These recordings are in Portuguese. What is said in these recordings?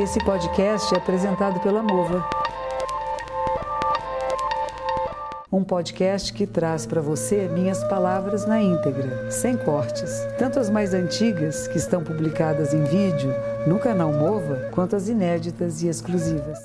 Esse podcast é apresentado pela Mova. Um podcast que traz para você minhas palavras na íntegra, sem cortes, tanto as mais antigas, que estão publicadas em vídeo no canal Mova, quanto as inéditas e exclusivas.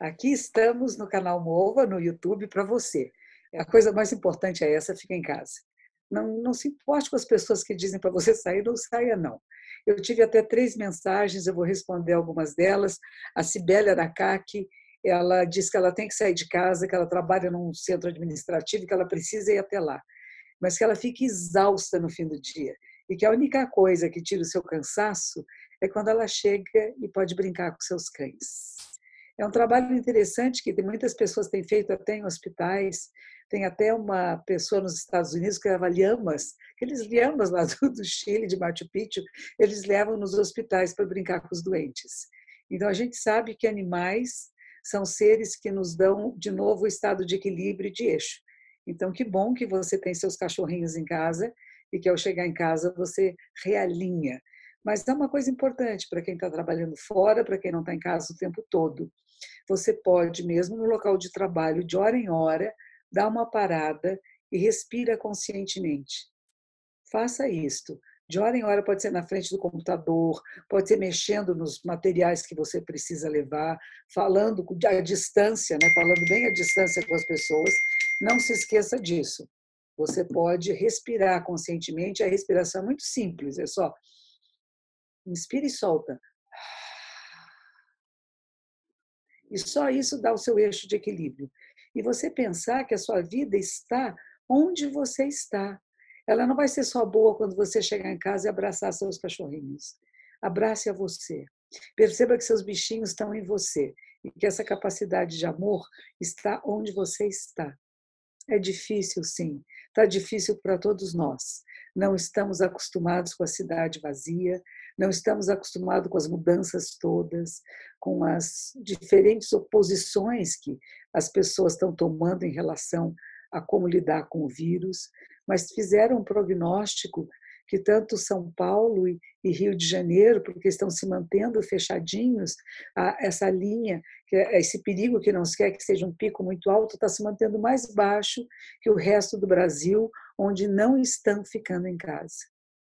Aqui estamos no canal Mova, no YouTube, para você. A coisa mais importante é essa, fica em casa. Não, não se importe com as pessoas que dizem para você sair, não saia não. Eu tive até três mensagens, eu vou responder algumas delas. A Cibele Aracaki, ela diz que ela tem que sair de casa, que ela trabalha num centro administrativo, que ela precisa ir até lá, mas que ela fica exausta no fim do dia e que a única coisa que tira o seu cansaço é quando ela chega e pode brincar com seus cães. É um trabalho interessante que muitas pessoas têm feito até em hospitais, tem até uma pessoa nos Estados Unidos que leva lhamas, aqueles lhamas lá do Chile, de Machu Picchu, eles levam nos hospitais para brincar com os doentes. Então a gente sabe que animais são seres que nos dão de novo o estado de equilíbrio e de eixo. Então que bom que você tem seus cachorrinhos em casa e que ao chegar em casa você realinha. Mas é uma coisa importante para quem está trabalhando fora, para quem não está em casa o tempo todo. Você pode, mesmo no local de trabalho, de hora em hora, dá uma parada e respira conscientemente. Faça isto. De hora em hora pode ser na frente do computador, pode ser mexendo nos materiais que você precisa levar, falando à distância, né? falando bem à distância com as pessoas. Não se esqueça disso. Você pode respirar conscientemente. A respiração é muito simples, é só inspira e solta. E só isso dá o seu eixo de equilíbrio e você pensar que a sua vida está onde você está. Ela não vai ser só boa quando você chegar em casa e abraçar seus cachorrinhos. Abrace a você. Perceba que seus bichinhos estão em você e que essa capacidade de amor está onde você está. É difícil, sim. Está difícil para todos nós. Não estamos acostumados com a cidade vazia, não estamos acostumados com as mudanças todas, com as diferentes oposições que as pessoas estão tomando em relação a como lidar com o vírus, mas fizeram um prognóstico que tanto São Paulo e Rio de Janeiro, porque estão se mantendo fechadinhos, essa linha, é esse perigo que não se quer que seja um pico muito alto, está se mantendo mais baixo que o resto do Brasil, onde não estão ficando em casa.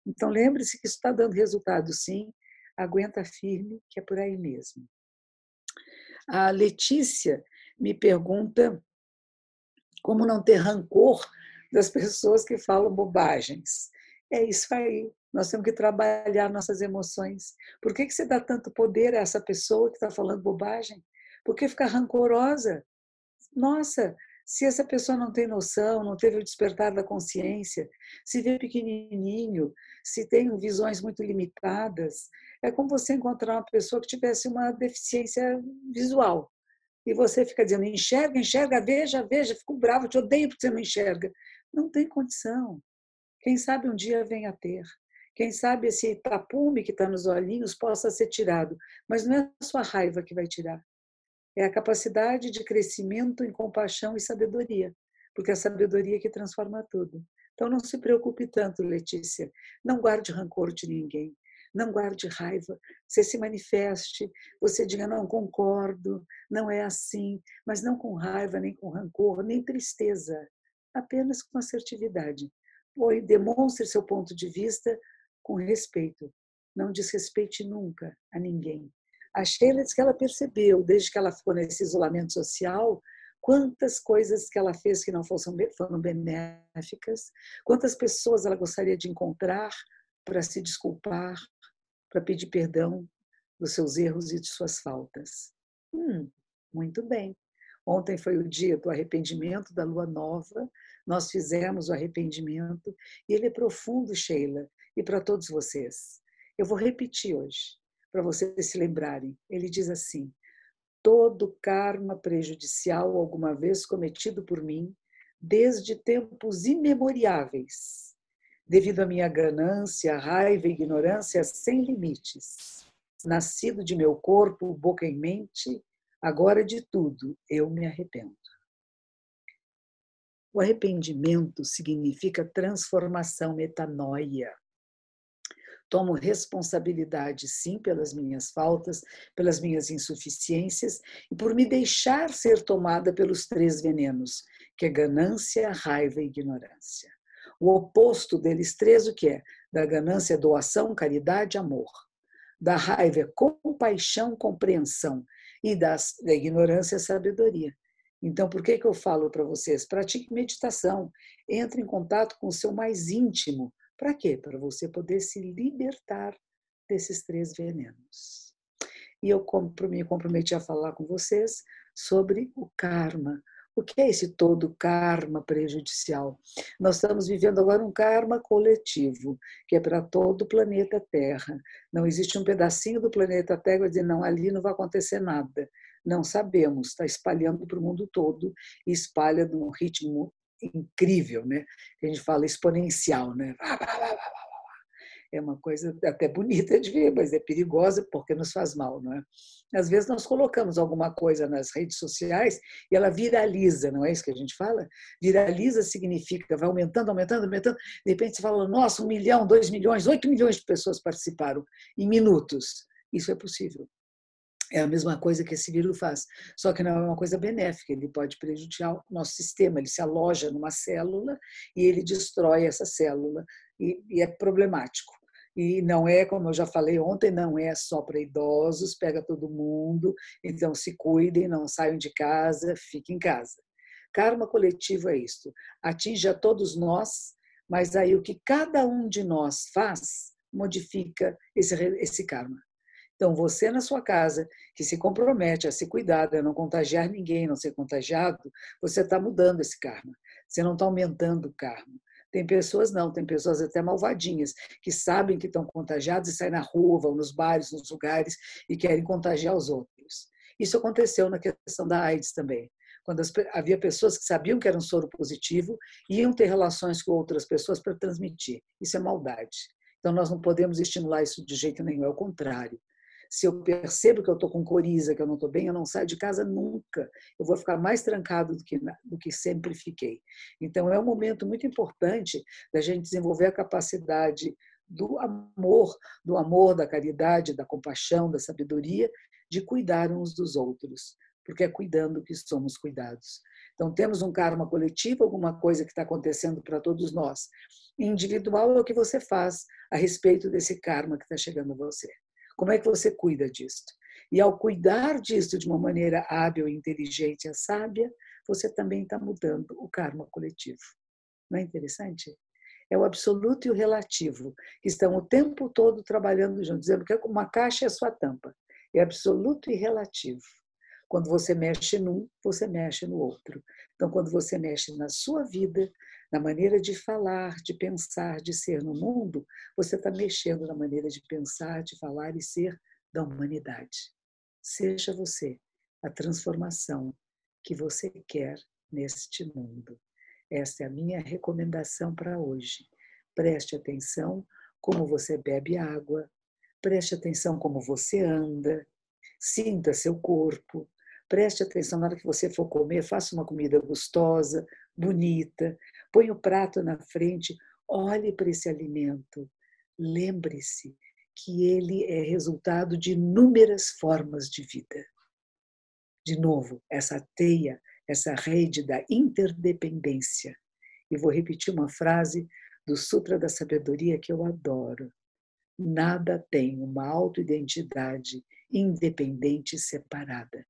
Então, lembre-se que isso está dando resultado, sim. Aguenta firme, que é por aí mesmo. A Letícia me pergunta como não ter rancor das pessoas que falam bobagens. É isso aí. Nós temos que trabalhar nossas emoções. Por que, que você dá tanto poder a essa pessoa que está falando bobagem? Por que ficar rancorosa? Nossa, se essa pessoa não tem noção, não teve o despertar da consciência, se vê pequenininho, se tem visões muito limitadas, é como você encontrar uma pessoa que tivesse uma deficiência visual. E você fica dizendo, enxerga, enxerga, veja, veja, fico bravo, te odeio porque você não enxerga. Não tem condição. Quem sabe um dia venha a ter. Quem sabe esse tapume que está nos olhinhos possa ser tirado. Mas não é a sua raiva que vai tirar é a capacidade de crescimento em compaixão e sabedoria, porque é a sabedoria que transforma tudo. Então não se preocupe tanto, Letícia. Não guarde rancor de ninguém. Não guarde raiva. Você se manifeste. Você diga, não concordo, não é assim. Mas não com raiva, nem com rancor, nem tristeza. Apenas com assertividade. Oi, demonstre seu ponto de vista com respeito. Não desrespeite nunca a ninguém. A Sheila diz que ela percebeu, desde que ela ficou nesse isolamento social, quantas coisas que ela fez que não foram benéficas, quantas pessoas ela gostaria de encontrar para se desculpar, para pedir perdão dos seus erros e de suas faltas. Hum, muito bem. Ontem foi o dia do arrependimento da lua nova, nós fizemos o arrependimento e ele é profundo, Sheila, e para todos vocês. Eu vou repetir hoje para vocês se lembrarem. Ele diz assim: todo karma prejudicial alguma vez cometido por mim, desde tempos imemoriáveis, devido à minha ganância, raiva e ignorância sem limites, nascido de meu corpo, boca e mente, agora de tudo eu me arrependo. O arrependimento significa transformação, metanoia. Tomo responsabilidade, sim, pelas minhas faltas, pelas minhas insuficiências e por me deixar ser tomada pelos três venenos, que é ganância, raiva e ignorância. O oposto deles três, o que é? Da ganância doação, caridade, amor. Da raiva compaixão, compreensão. E das, da ignorância, sabedoria. Então, por que, que eu falo para vocês? Pratique meditação, entre em contato com o seu mais íntimo. Para quê? Para você poder se libertar desses três venenos. E eu me comprometi a falar com vocês sobre o karma, o que é esse todo karma prejudicial? Nós estamos vivendo agora um karma coletivo, que é para todo o planeta Terra. Não existe um pedacinho do planeta Terra que dizer, não, ali não vai acontecer nada. Não sabemos, está espalhando para o mundo todo e espalha num ritmo incrível, né? A gente fala exponencial, né? é uma coisa até bonita de ver, mas é perigosa porque nos faz mal, não é? Às vezes nós colocamos alguma coisa nas redes sociais e ela viraliza, não é isso que a gente fala? Viraliza significa vai aumentando, aumentando, aumentando. De repente você fala, nossa, um milhão, dois milhões, oito milhões de pessoas participaram em minutos. Isso é possível. É a mesma coisa que esse vírus faz, só que não é uma coisa benéfica, ele pode prejudicar o nosso sistema, ele se aloja numa célula e ele destrói essa célula e, e é problemático. E não é, como eu já falei ontem, não é só para idosos, pega todo mundo, então se cuidem, não saiam de casa, fiquem em casa. Karma coletivo é isto, atinge a todos nós, mas aí o que cada um de nós faz modifica esse, esse karma. Então, você na sua casa, que se compromete a se cuidar, a não contagiar ninguém, não ser contagiado, você está mudando esse karma. Você não está aumentando o karma. Tem pessoas não, tem pessoas até malvadinhas, que sabem que estão contagiadas e saem na rua, vão nos bares, nos lugares e querem contagiar os outros. Isso aconteceu na questão da AIDS também. Quando as, havia pessoas que sabiam que era um soro positivo e iam ter relações com outras pessoas para transmitir. Isso é maldade. Então, nós não podemos estimular isso de jeito nenhum, é o contrário. Se eu percebo que eu estou com coriza, que eu não estou bem, eu não saio de casa nunca. Eu vou ficar mais trancado do que, do que sempre fiquei. Então, é um momento muito importante da gente desenvolver a capacidade do amor, do amor, da caridade, da compaixão, da sabedoria, de cuidar uns dos outros, porque é cuidando que somos cuidados. Então, temos um karma coletivo, alguma coisa que está acontecendo para todos nós. Individual é o que você faz a respeito desse karma que está chegando a você. Como é que você cuida disso? E ao cuidar disso de uma maneira hábil, inteligente e sábia, você também está mudando o karma coletivo. Não é interessante? É o absoluto e o relativo, que estão o tempo todo trabalhando juntos, dizendo que uma caixa é a sua tampa. É absoluto e relativo. Quando você mexe num, você mexe no outro. Então, quando você mexe na sua vida, na maneira de falar, de pensar, de ser no mundo, você está mexendo na maneira de pensar, de falar e ser da humanidade. Seja você a transformação que você quer neste mundo. Esta é a minha recomendação para hoje. Preste atenção como você bebe água, preste atenção como você anda, sinta seu corpo, preste atenção na hora que você for comer, faça uma comida gostosa, bonita, Põe o prato na frente, olhe para esse alimento. Lembre-se que ele é resultado de inúmeras formas de vida. De novo, essa teia, essa rede da interdependência. E vou repetir uma frase do Sutra da Sabedoria que eu adoro. Nada tem uma autoidentidade independente e separada.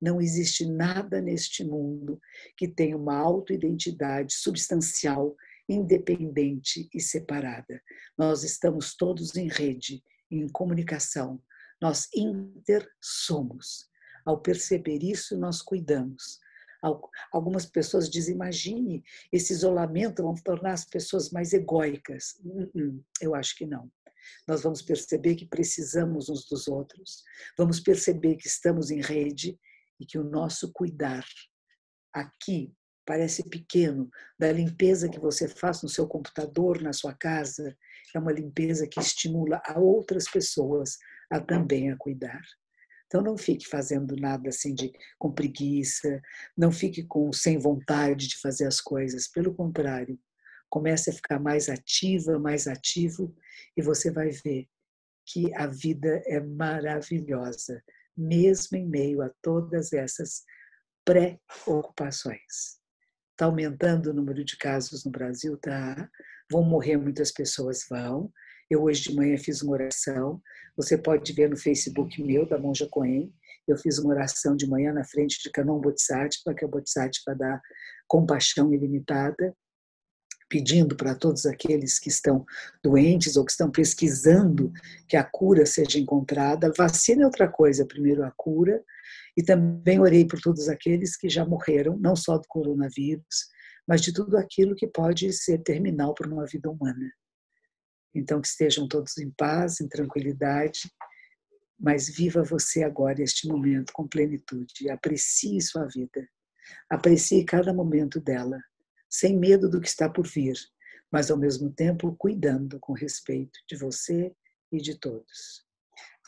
Não existe nada neste mundo que tenha uma autoidentidade substancial, independente e separada. Nós estamos todos em rede, em comunicação. Nós inter somos. Ao perceber isso, nós cuidamos. Algumas pessoas dizem: imagine, esse isolamento vão tornar as pessoas mais egóicas. Hum, hum, eu acho que não. Nós vamos perceber que precisamos uns dos outros, vamos perceber que estamos em rede e que o nosso cuidar aqui parece pequeno, da limpeza que você faz no seu computador, na sua casa, é uma limpeza que estimula a outras pessoas a também a cuidar. Então não fique fazendo nada assim de com preguiça, não fique com sem vontade de fazer as coisas, pelo contrário, Comece a ficar mais ativa, mais ativo, e você vai ver que a vida é maravilhosa, mesmo em meio a todas essas preocupações. Está aumentando o número de casos no Brasil, tá? Vão morrer muitas pessoas, vão. Eu hoje de manhã fiz uma oração. Você pode ver no Facebook meu, da Monja Coen. Eu fiz uma oração de manhã na frente de Canon Bodhisattva, que é o Bodhisattva da compaixão ilimitada pedindo para todos aqueles que estão doentes ou que estão pesquisando que a cura seja encontrada. Vacina é outra coisa, primeiro a cura, e também orei por todos aqueles que já morreram, não só do coronavírus, mas de tudo aquilo que pode ser terminal para uma vida humana. Então, que estejam todos em paz, em tranquilidade, mas viva você agora este momento com plenitude. Aprecie sua vida. Aprecie cada momento dela sem medo do que está por vir, mas ao mesmo tempo cuidando com respeito de você e de todos.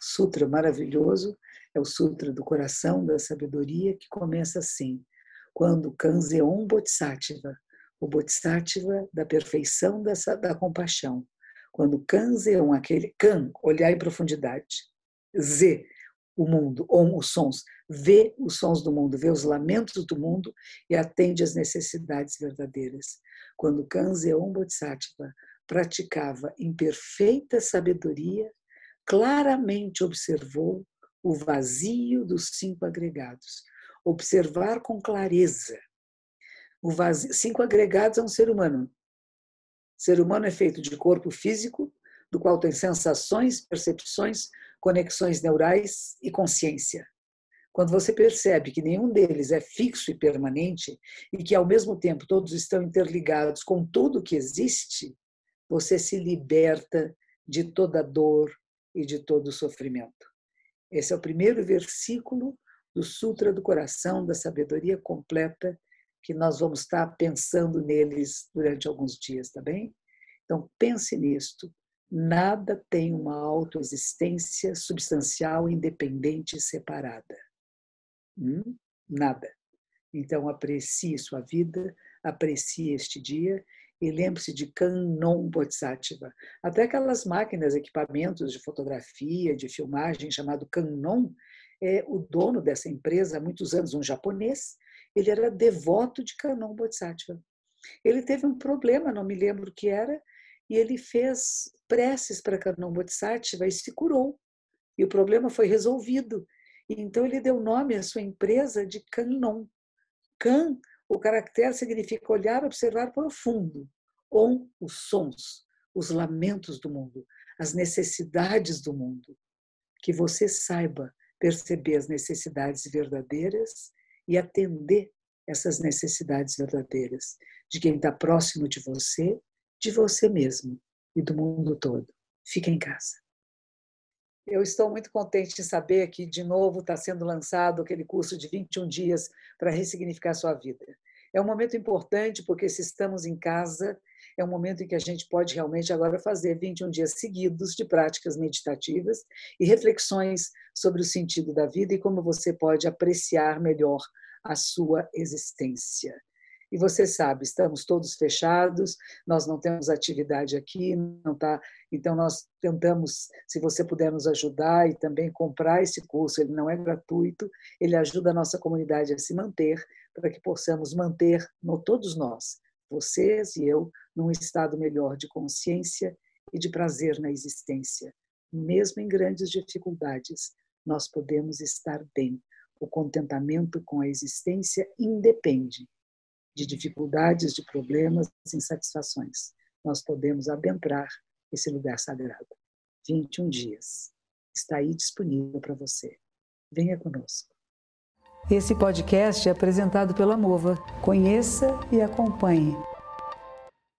Sutra maravilhoso é o Sutra do Coração da Sabedoria, que começa assim: quando Kanzeon Bodhisattva, o Bodhisattva da perfeição dessa, da compaixão, quando Kanzeon, aquele Kan, olhar em profundidade, Z, o mundo, ou os sons, vê os sons do mundo, vê os lamentos do mundo e atende às necessidades verdadeiras. Quando Kanzeon Bodhisattva praticava em perfeita sabedoria, claramente observou o vazio dos cinco agregados. Observar com clareza. O vazio, cinco agregados é um ser humano. O ser humano é feito de corpo físico, do qual tem sensações, percepções, conexões neurais e consciência. Quando você percebe que nenhum deles é fixo e permanente e que ao mesmo tempo todos estão interligados com tudo que existe, você se liberta de toda dor e de todo sofrimento. Esse é o primeiro versículo do Sutra do Coração da Sabedoria Completa que nós vamos estar pensando neles durante alguns dias, tá bem? Então pense nisto, Nada tem uma autoexistência substancial, independente e separada. Hum? Nada. Então, aprecie sua vida, aprecie este dia e lembre-se de Canon Bodhisattva. Até aquelas máquinas, equipamentos de fotografia, de filmagem, chamado Canon, é o dono dessa empresa há muitos anos, um japonês, ele era devoto de Canon Bodhisattva. Ele teve um problema, não me lembro o que era, e ele fez preces para Kanon Bodhisattva e se curou. E o problema foi resolvido. E então ele deu nome à sua empresa de Kanon. Kan, o caractere significa olhar, observar profundo. On, os sons, os lamentos do mundo, as necessidades do mundo. Que você saiba perceber as necessidades verdadeiras e atender essas necessidades verdadeiras de quem está próximo de você de você mesmo e do mundo todo. Fique em casa. Eu estou muito contente em saber que, de novo, está sendo lançado aquele curso de 21 dias para ressignificar sua vida. É um momento importante porque, se estamos em casa, é um momento em que a gente pode realmente agora fazer 21 dias seguidos de práticas meditativas e reflexões sobre o sentido da vida e como você pode apreciar melhor a sua existência. E você sabe, estamos todos fechados, nós não temos atividade aqui, não tá. Então nós tentamos, se você puder nos ajudar e também comprar esse curso, ele não é gratuito, ele ajuda a nossa comunidade a se manter, para que possamos manter no, todos nós, vocês e eu, num estado melhor de consciência e de prazer na existência. Mesmo em grandes dificuldades, nós podemos estar bem. O contentamento com a existência independe de dificuldades, de problemas, insatisfações. Nós podemos adentrar esse lugar sagrado. 21 dias. Está aí disponível para você. Venha conosco. Esse podcast é apresentado pela Mova. Conheça e acompanhe.